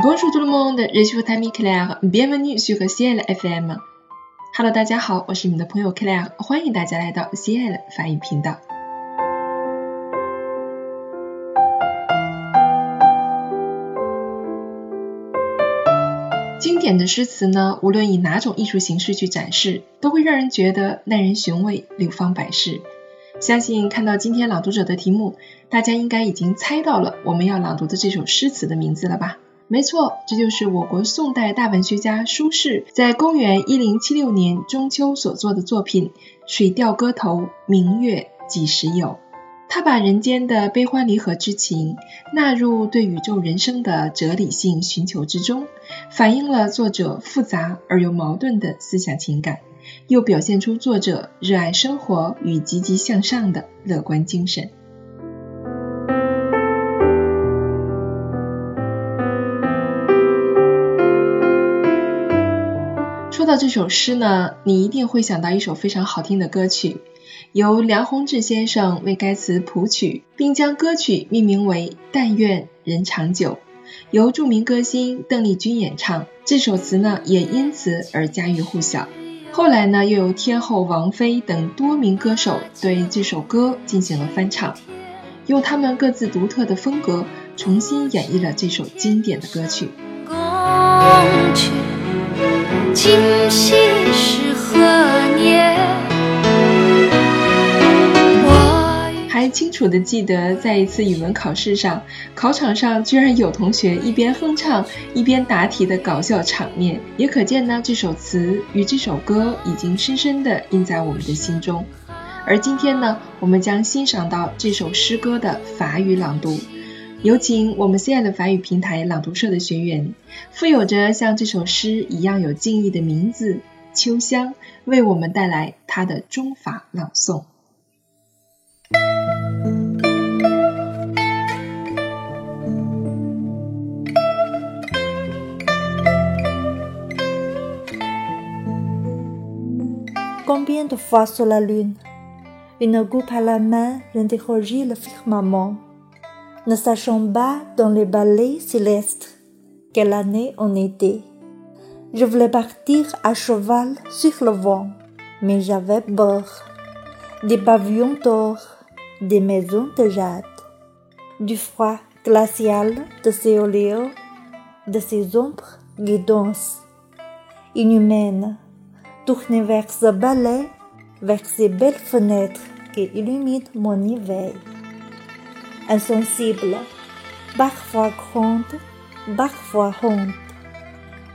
Bonjour tout le monde, je suis votre ami Claire. Bienvenue sur Ciel FM. Hello，大家好，我是你们的朋友 Claire，欢迎大家来到 Ciel 法语频道。经典的诗词呢，无论以哪种艺术形式去展示，都会让人觉得耐人寻味、流芳百世。相信看到今天朗读者的题目，大家应该已经猜到了我们要朗读的这首诗词的名字了吧？没错，这就是我国宋代大文学家苏轼在公元一零七六年中秋所作的作品《水调歌头·明月几时有》。他把人间的悲欢离合之情纳入对宇宙人生的哲理性寻求之中，反映了作者复杂而又矛盾的思想情感，又表现出作者热爱生活与积极向上的乐观精神。到这首诗呢，你一定会想到一首非常好听的歌曲。由梁鸿志先生为该词谱曲，并将歌曲命名为《但愿人长久》，由著名歌星邓丽君演唱。这首词呢，也因此而家喻户晓。后来呢，又由天后王菲等多名歌手对这首歌进行了翻唱，用他们各自独特的风格重新演绎了这首经典的歌曲。今夕是何年？还清楚的记得，在一次语文考试上，考场上居然有同学一边哼唱一边答题的搞笑场面，也可见呢这首词与这首歌已经深深的印在我们的心中。而今天呢，我们将欣赏到这首诗歌的法语朗读，有请我们 C 爱的法语平台朗读社的学员，富有着像这首诗一样有敬意的名字秋香，为我们带来他的中法朗诵。Combien de fois sur la lune, une goutte à la main interrogit le firmament, ne sachant pas dans les balais célestes quelle année on était. Je voulais partir à cheval sur le vent, mais j'avais peur. Des pavillons d'or, des maisons de jade, du froid glacial de ces oléos, de ces ombres guidance, inhumaines tourner vers ce balai, vers ces belles fenêtres qui illuminent mon hiver. Insensible, parfois grande, parfois honte.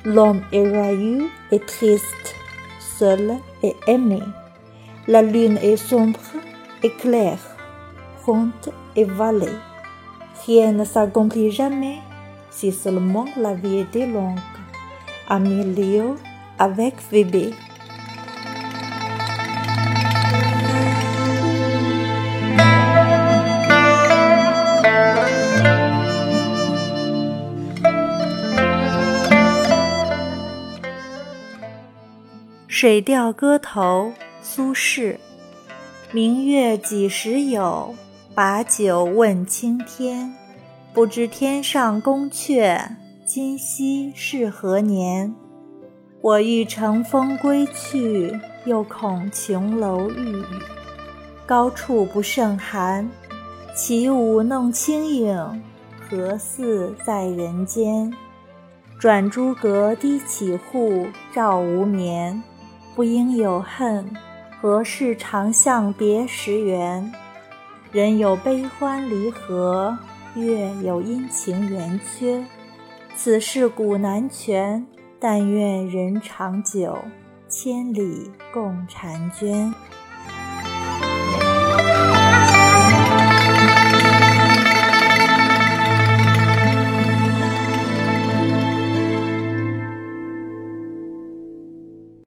L'homme est joyeux et triste, seul et aimé. La lune est sombre et claire, ronde et valée. Rien ne s'accomplit jamais si seulement la vie était longue. Amélio avec bébé.《水调歌头·苏轼》：明月几时有？把酒问青天。不知天上宫阙，今夕是何年？我欲乘风归去，又恐琼楼玉宇，高处不胜寒。起舞弄清影，何似在人间？转朱阁，低绮户，照无眠。不应有恨，何事长向别时圆？人有悲欢离合，月有阴晴圆缺。此事古难全，但愿人长久，千里共婵娟。